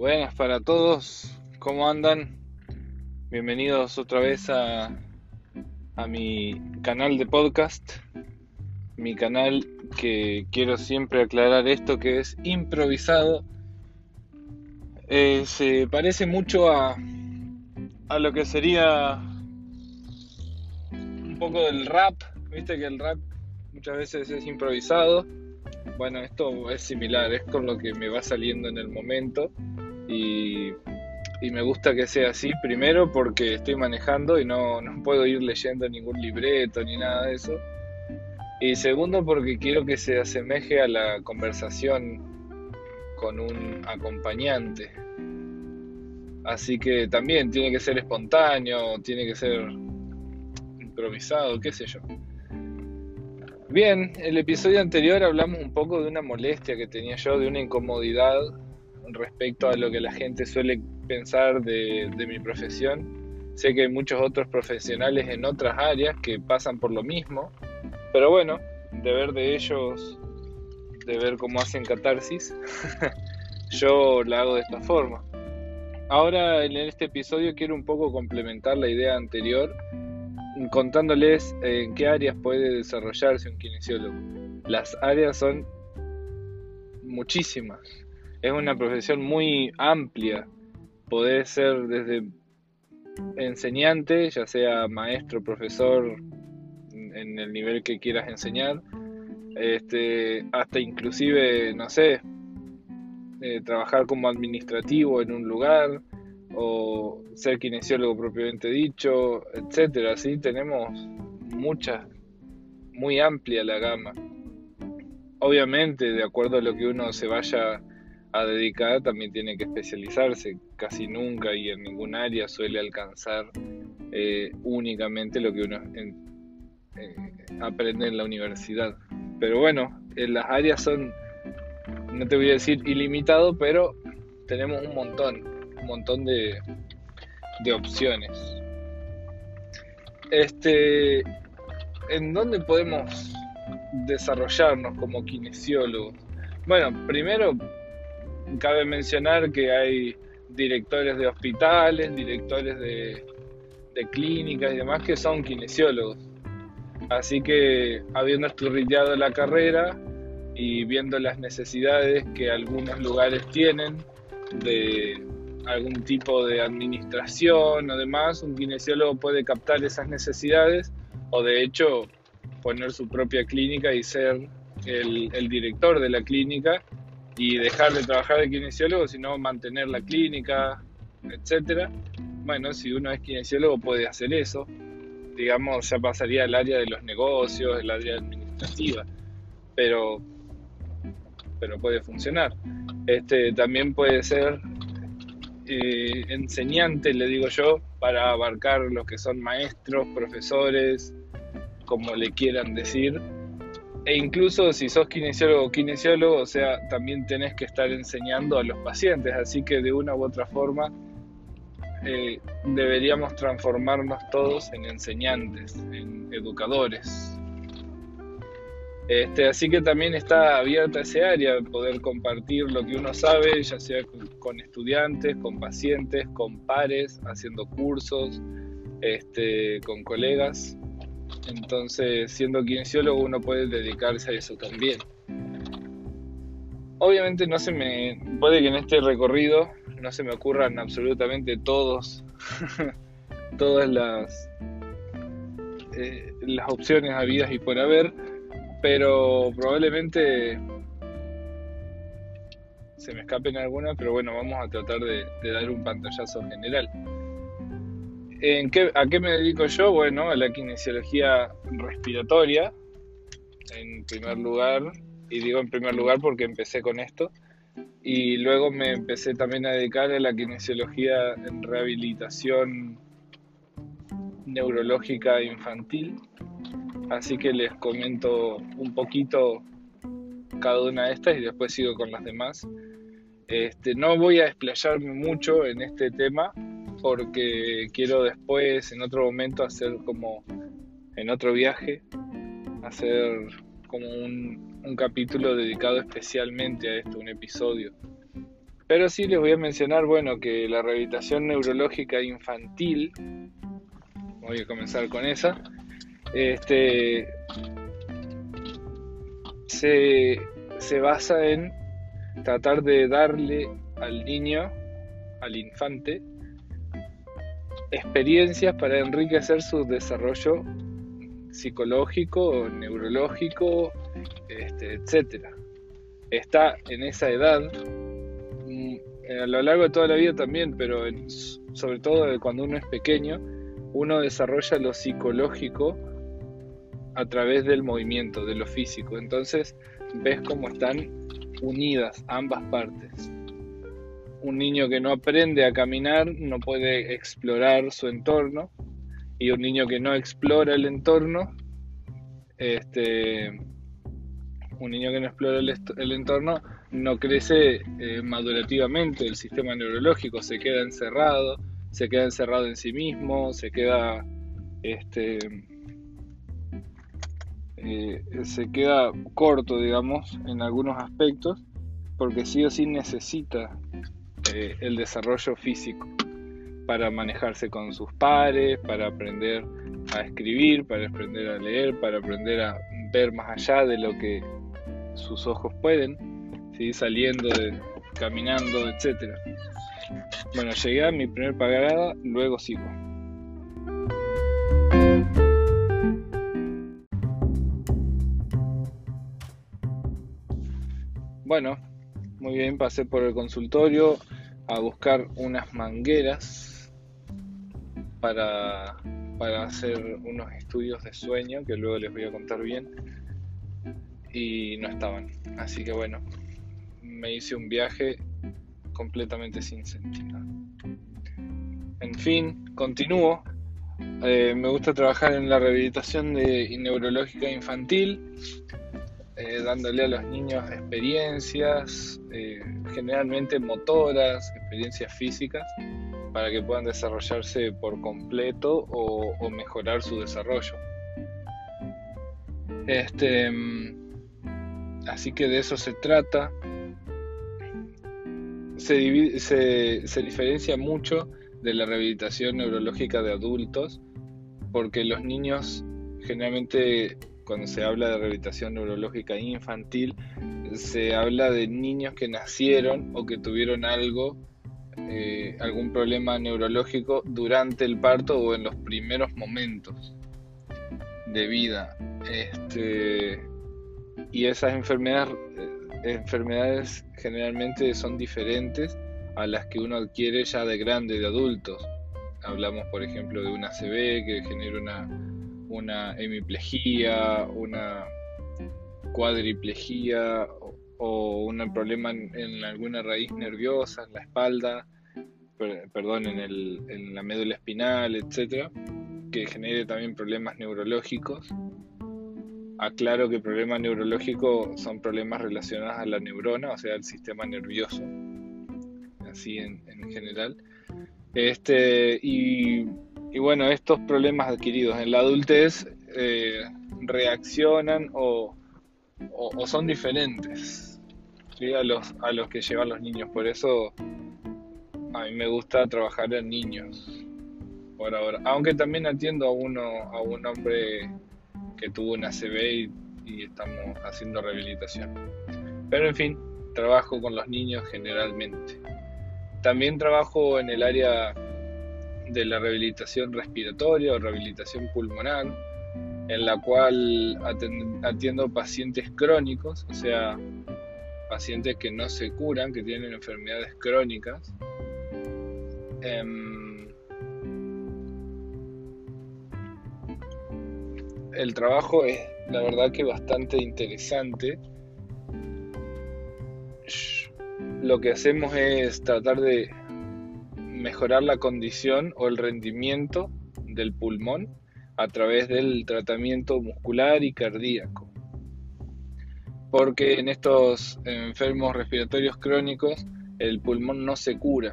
Buenas para todos, ¿cómo andan? Bienvenidos otra vez a, a mi canal de podcast, mi canal que quiero siempre aclarar esto que es improvisado. Eh, se parece mucho a, a lo que sería un poco del rap, viste que el rap muchas veces es improvisado. Bueno, esto es similar, es con lo que me va saliendo en el momento y, me gusta que sea así, primero porque estoy manejando y no, no puedo ir leyendo ningún libreto ni nada de eso. Y segundo porque quiero que se asemeje a la conversación con un acompañante. Así que también tiene que ser espontáneo, tiene que ser improvisado, qué sé yo. Bien, el episodio anterior hablamos un poco de una molestia que tenía yo, de una incomodidad respecto a lo que la gente suele pensar de, mi profesión. Sé que hay muchos otros profesionales en otras áreas que pasan por lo mismo, pero bueno, de ver de ellos, de ver cómo hacen catarsis, yo la hago de esta forma. Ahora en este episodio quiero un poco complementar la idea anterior contándoles en qué áreas puede desarrollarse un kinesiólogo. Las áreas son muchísimas. Es una profesión muy amplia. Puede ser desde enseñante, ya sea maestro, profesor, en el nivel que quieras enseñar, este, hasta inclusive, no sé, eh, trabajar como administrativo en un lugar, o ser kinesiólogo propiamente dicho, etcétera. Sí, tenemos muchas, muy amplia la gama. Obviamente, de acuerdo a lo que uno se vaya a dedicar, también tiene que especializarse. Casi nunca y en ningún área suele alcanzar eh, únicamente lo que uno eh, aprende en la universidad. Pero bueno, en las áreas son, no te voy a decir ilimitado, pero tenemos un montón un montón de, de opciones. Este, ¿En dónde podemos desarrollarnos como kinesiólogos? Bueno, primero cabe mencionar que hay directores de hospitales, directores de, clínicas y demás que son kinesiólogos. Así que habiendo estudiado la carrera y viendo las necesidades que algunos lugares tienen de algún tipo de administración o demás, un kinesiólogo puede captar esas necesidades o de hecho poner su propia clínica y ser el, director de la clínica y dejar de trabajar de kinesiólogo, sino mantener la clínica, etcétera. Bueno, si uno es kinesiólogo puede hacer eso. Digamos, ya pasaría al área de los negocios, el área administrativa, pero, pero puede funcionar. Este, también puede ser eh, enseñante, le digo yo, para abarcar los que son maestros, profesores, como le quieran decir. E incluso si sos kinesiólogo o kinesiólogo, o sea, también tenés que estar enseñando a los pacientes, así que de una u otra forma eh, deberíamos transformarnos todos en enseñantes, en educadores. Este, así que también está abierta ese área, poder compartir lo que uno sabe, ya sea con, estudiantes, con pacientes, con pares, haciendo cursos, este, con colegas. Entonces, siendo kinesiólogo, uno puede dedicarse a eso también. Obviamente no se me puede que en este recorrido no se me ocurran absolutamente todos todas las eh, las opciones habidas y por haber pero probablemente se me escapen algunas, pero bueno, vamos a tratar de, dar un pantallazo general. ¿En qué, ¿A qué me dedico yo? Bueno, a la kinesiología respiratoria, en primer lugar, y digo en primer lugar porque empecé con esto, y luego me empecé también a dedicar a la kinesiología en rehabilitación neurológica infantil, Así que les comento un poquito cada una de estas y después sigo con las demás. Este, no voy a desplayarme mucho en este tema porque quiero después, en otro momento, hacer como en otro viaje, hacer como un, un capítulo dedicado especialmente a esto, un episodio. Pero sí les voy a mencionar, bueno, que la rehabilitación neurológica infantil, voy a comenzar con esa, este, se, se basa en tratar de darle al niño, al infante, experiencias para enriquecer su desarrollo psicológico, neurológico, este, etc. Está en esa edad, mm, a lo largo de toda la vida también, pero sobre todo cuando uno es pequeño, uno desarrolla lo psicológico a través del movimiento, de lo físico. Entonces ves cómo están unidas ambas partes. Un niño que no aprende a caminar no puede explorar su entorno y un niño que no explora el entorno, este, un niño que no explora el, entorno no crece eh, madurativamente, el sistema neurológico se queda encerrado, se queda encerrado en sí mismo, se queda este, eh, se queda corto, digamos, en algunos aspectos, porque sí o sí necesita eh, el desarrollo físico para manejarse con sus pares, para aprender a escribir, para aprender a leer, para aprender a ver más allá de lo que sus ojos pueden, seguir saliendo, caminando, etc. Bueno, llegué a mi primer pagada, luego sigo. Bueno, muy bien, pasé por el consultorio a buscar unas mangueras para, para hacer unos estudios de sueño que luego les voy a contar bien y no estaban. Así que bueno, me hice un viaje completamente sin sentido. En fin, continúo. Eh, me gusta trabajar en la rehabilitación de neurológica infantil eh, dándole a los niños experiencias, eh, generalmente motoras, experiencias físicas, para que puedan desarrollarse por completo o, mejorar su desarrollo. Este, mm, así que de eso se trata. Se, se diferencia mucho de la rehabilitación neurológica de adultos, porque los niños generalmente cuando se habla de rehabilitación neurológica infantil, se habla de niños que nacieron o que tuvieron algo, eh, algún problema neurológico durante el parto o en los primeros momentos de vida. Este, y esas enfermedades, eh, enfermedades generalmente son diferentes a las que uno adquiere ya de grande, de adultos. Hablamos, por ejemplo, de una ACV que genera una una hemiplegia, una cuadriplegia o, un problema en, alguna raíz nerviosa, en la espalda, perdón, en, el, en la médula espinal, etcétera, que genere también problemas neurológicos. Aclaro que problemas neurológicos son problemas relacionados a la neurona, o sea, al sistema nervioso, así en, en general. Este, y bueno, estos problemas adquiridos en la adultez eh, reaccionan o, son diferentes a, los, a los que llevan los niños. Por eso a mí me gusta trabajar en niños por ahora. Aunque también atiendo a uno, a un hombre que tuvo una CB y estamos haciendo rehabilitación. Pero en fin, trabajo con los niños generalmente. También trabajo en el área de la rehabilitación respiratoria o rehabilitación pulmonar, en la cual atiendo pacientes crónicos, o sea, pacientes que no se curan, que tienen enfermedades crónicas. Em, el trabajo es, la verdad, que bastante interesante. Lo que hacemos es tratar de mejorar la condición o el rendimiento del pulmón a través del tratamiento muscular y cardíaco. Porque en estos enfermos respiratorios crónicos el pulmón no se cura.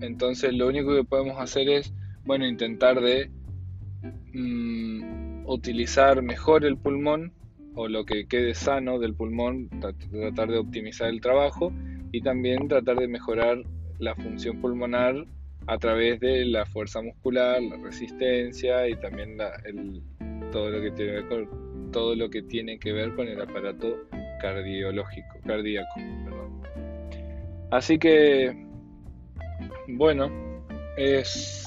Entonces lo único que podemos hacer es, bueno, intentar de mm, utilizar mejor el pulmón o lo que quede sano del pulmón, tratar de optimizar el trabajo y también tratar de mejorar la función pulmonar a través de la fuerza muscular, la resistencia y también todo lo que tiene que todo lo que tiene que ver con el aparato cardiológico, cardíaco. Así que bueno, es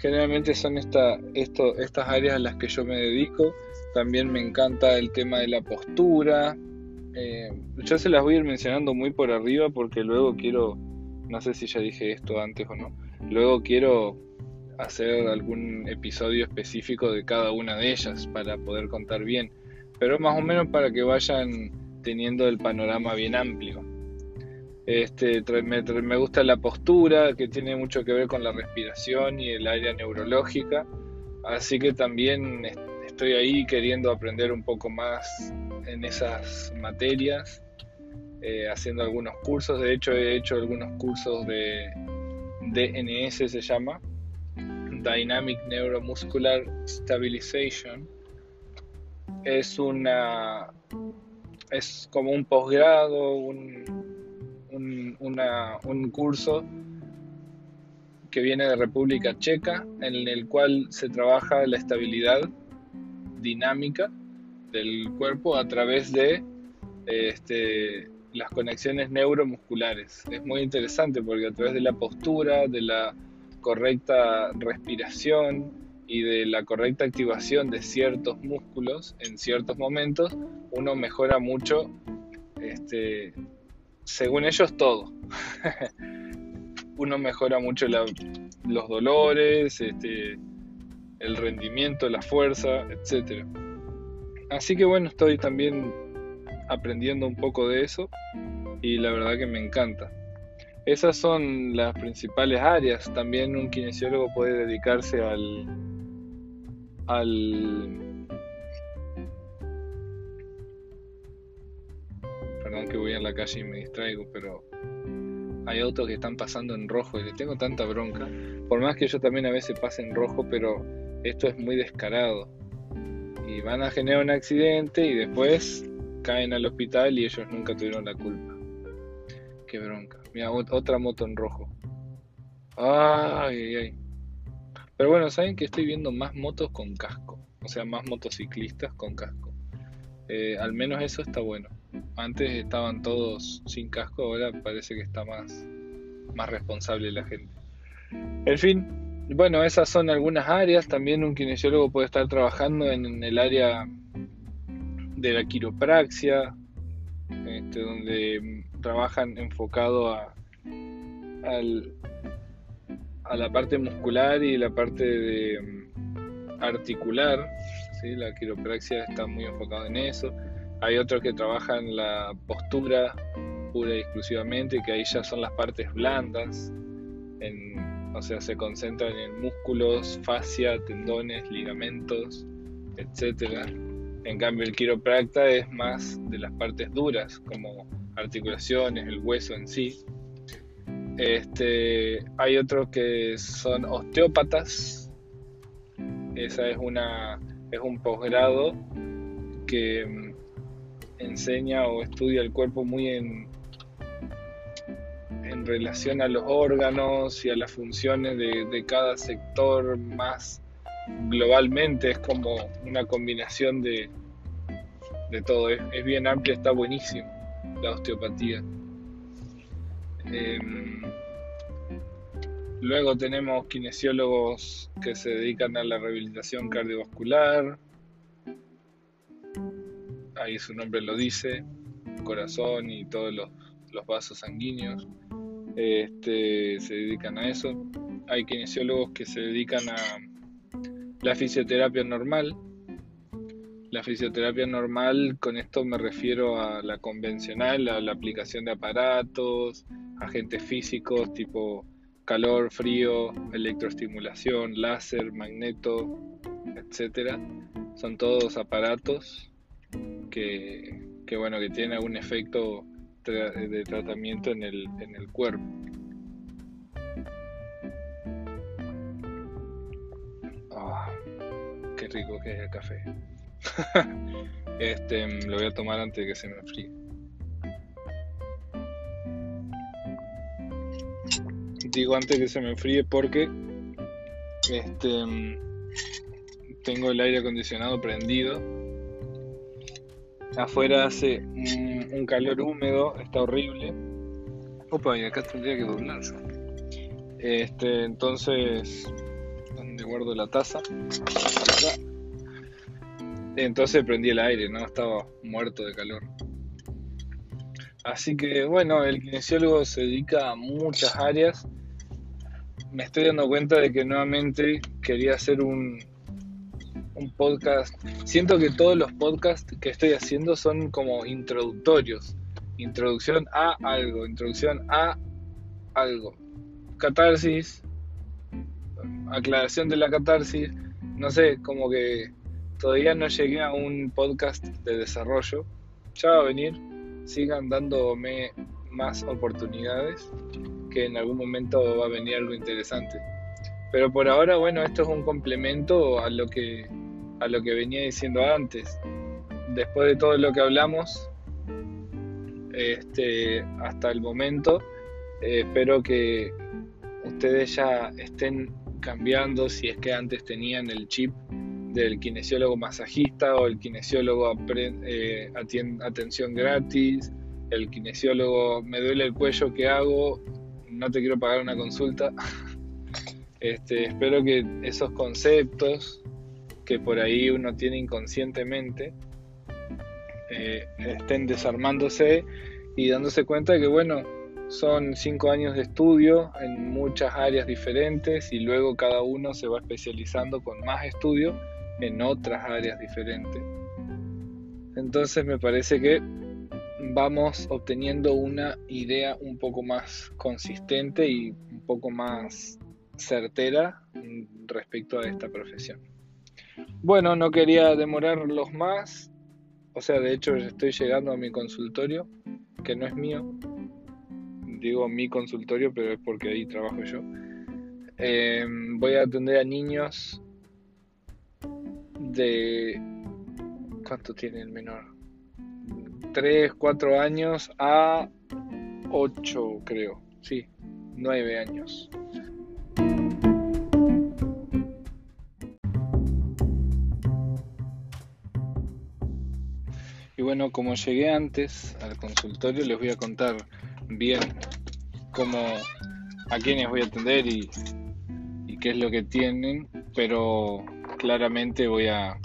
generalmente son estas áreas a las que yo me dedico. También me encanta el tema de la postura. Eh, yo se las voy a ir mencionando muy por arriba porque luego quiero no sé si ya dije esto antes o no. Luego quiero hacer algún episodio específico de cada una de ellas para poder contar bien, pero más o menos para que vayan teniendo el panorama bien amplio. Este, me, me, gusta la postura, que tiene mucho que ver con la respiración y el área neurológica, así que también estoy ahí queriendo aprender un poco más en esas materias eh, haciendo algunos cursos. De hecho, he hecho algunos cursos de DNS, se llama Dynamic Neuromuscular Stabilization. Es una es como un posgrado, un, un curso que viene de República Checa, en el cual se trabaja la estabilidad dinámica del cuerpo a través de este, las conexiones neuromusculares. Es muy interesante porque a través de la postura, de la correcta respiración y de la correcta activación de ciertos músculos en ciertos momentos, uno mejora mucho, este, según ellos, todo. uno mejora mucho los dolores, este, el rendimiento, la fuerza, etc. Así que bueno, estoy también aprendiendo un poco de eso y la verdad que me encanta. Esas son las principales áreas. También un kinesiólogo puede dedicarse al, al Perdón que voy a la calle y me distraigo, pero hay autos que están pasando en rojo y le tengo tanta bronca. Por más que yo también a veces pase en rojo, pero esto es muy descarado. Y van a generar un accidente y después caen al hospital y ellos nunca tuvieron la culpa. Qué bronca. Mira, otra moto en rojo. Ay, ay. Pero bueno, saben que estoy viendo más motos con casco. O sea, más motociclistas con casco. Eh, al menos eso está bueno. Antes estaban todos sin casco, ahora parece que está más, más responsable la gente. En fin, bueno, esas son algunas áreas. También un kinesiólogo puede estar trabajando en el área de la quiropraxia, este, donde trabajan enfocado a, la parte muscular y la parte de mm, articular. ¿sí? La quiropraxia está muy enfocada en eso. Hay otros que trabajan la postura pura y exclusivamente, que ahí ya son las partes blandas, en, o sea, se concentran en músculos, fascia, tendones, ligamentos, etcétera en cambio, el quiropracta es más de las partes duras, como articulaciones, el hueso en sí. Este, hay otros que son osteópatas. Esa es una es un posgrado que mm, enseña o estudia el cuerpo muy en, en relación a los órganos y a las funciones de, cada sector más globalmente es como una combinación de, de todo. Es, bien amplia, está buenísimo la osteopatía. Em, luego tenemos kinesiólogos que se dedican a la rehabilitación cardiovascular. Ahí su nombre lo dice, corazón y todos los, los vasos sanguíneos. Este, se dedican a eso. Hay kinesiólogos que se dedican a la fisioterapia normal. La fisioterapia normal, con esto me refiero a la convencional, a la aplicación de aparatos, agentes físicos tipo calor, frío, electroestimulación, láser, magneto, etcétera. Son todos aparatos que, bueno, que tienen algún efecto de tratamiento en el, en el cuerpo. rico que es el café. este, lo voy a tomar antes de que se me enfríe. digo antes que se me enfríe porque este tengo el aire acondicionado prendido. Afuera hace un, calor húmedo, está horrible. Opa, y acá tendría que doblarse. Este, entonces, donde guardo la taza. Entonces prendí el aire, ¿no? Estaba muerto de calor. Así que bueno, el kinesiólogo se dedica a muchas áreas. Me estoy dando cuenta de que nuevamente quería hacer un, un podcast. Siento que todos los podcasts que estoy haciendo son como introductorios. Introducción a algo, introducción a algo. Catarsis, aclaración de la catarsis. No sé, como que todavía no llegué a un podcast de desarrollo. Ya va a venir. Sigan dándome más oportunidades que en algún momento va a venir algo interesante. Pero por ahora, bueno, esto es un complemento a lo que a lo que venía diciendo antes. Después de todo lo que hablamos, este, hasta el momento, eh, espero que ustedes ya estén cambiando si es que antes tenían el chip del kinesiólogo masajista o el kinesiólogo eh, atención gratis, el kinesiólogo me duele el cuello, ¿qué hago? No te quiero pagar una consulta. Este, espero que esos conceptos que por ahí uno tiene inconscientemente eh, estén desarmándose y dándose cuenta de que bueno, son cinco años de estudio en muchas áreas diferentes y luego cada uno se va especializando con más estudio en otras áreas diferentes. Entonces me parece que vamos obteniendo una idea un poco más consistente y un poco más certera respecto a esta profesión. Bueno, no quería demorarlos más. O sea, de hecho estoy llegando a mi consultorio, que no es mío. Digo mi consultorio, pero es porque ahí trabajo yo. Em, voy a atender a niños de... ¿Cuánto tiene el menor? 3, 4 años a 8, creo. Sí, 9 años. bueno, como llegué antes al consultorio, les voy a contar bien cómo, a quiénes voy a atender y, y qué es lo que tienen, pero claramente voy a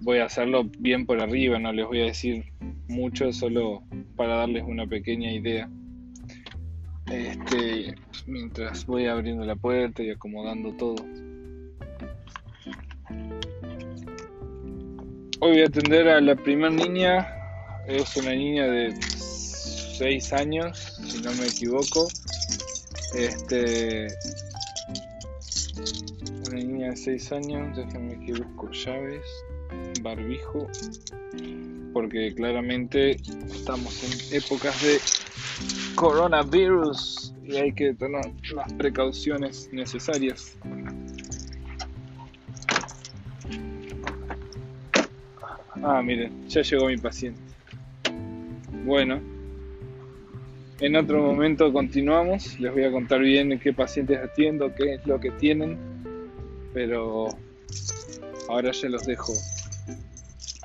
voy a hacerlo bien por arriba, no les voy a decir mucho, solo para darles una pequeña idea. Este, mientras voy abriendo la puerta y acomodando todo. Hoy voy a atender a la primera niña. Es una niña de 6 años, si no me equivoco. Este. Una niña de 6 años, déjenme que busco llaves, barbijo, porque claramente estamos en épocas de coronavirus y hay que tener las precauciones necesarias. Ah, miren, ya llegó mi paciente. Bueno, en otro momento continuamos. Les voy a contar bien qué pacientes atiendo, qué es lo que tienen. Pero ahora ya los dejo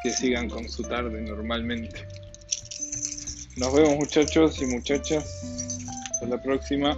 que sigan con su tarde normalmente. Nos vemos muchachos y muchachas. Hasta la próxima.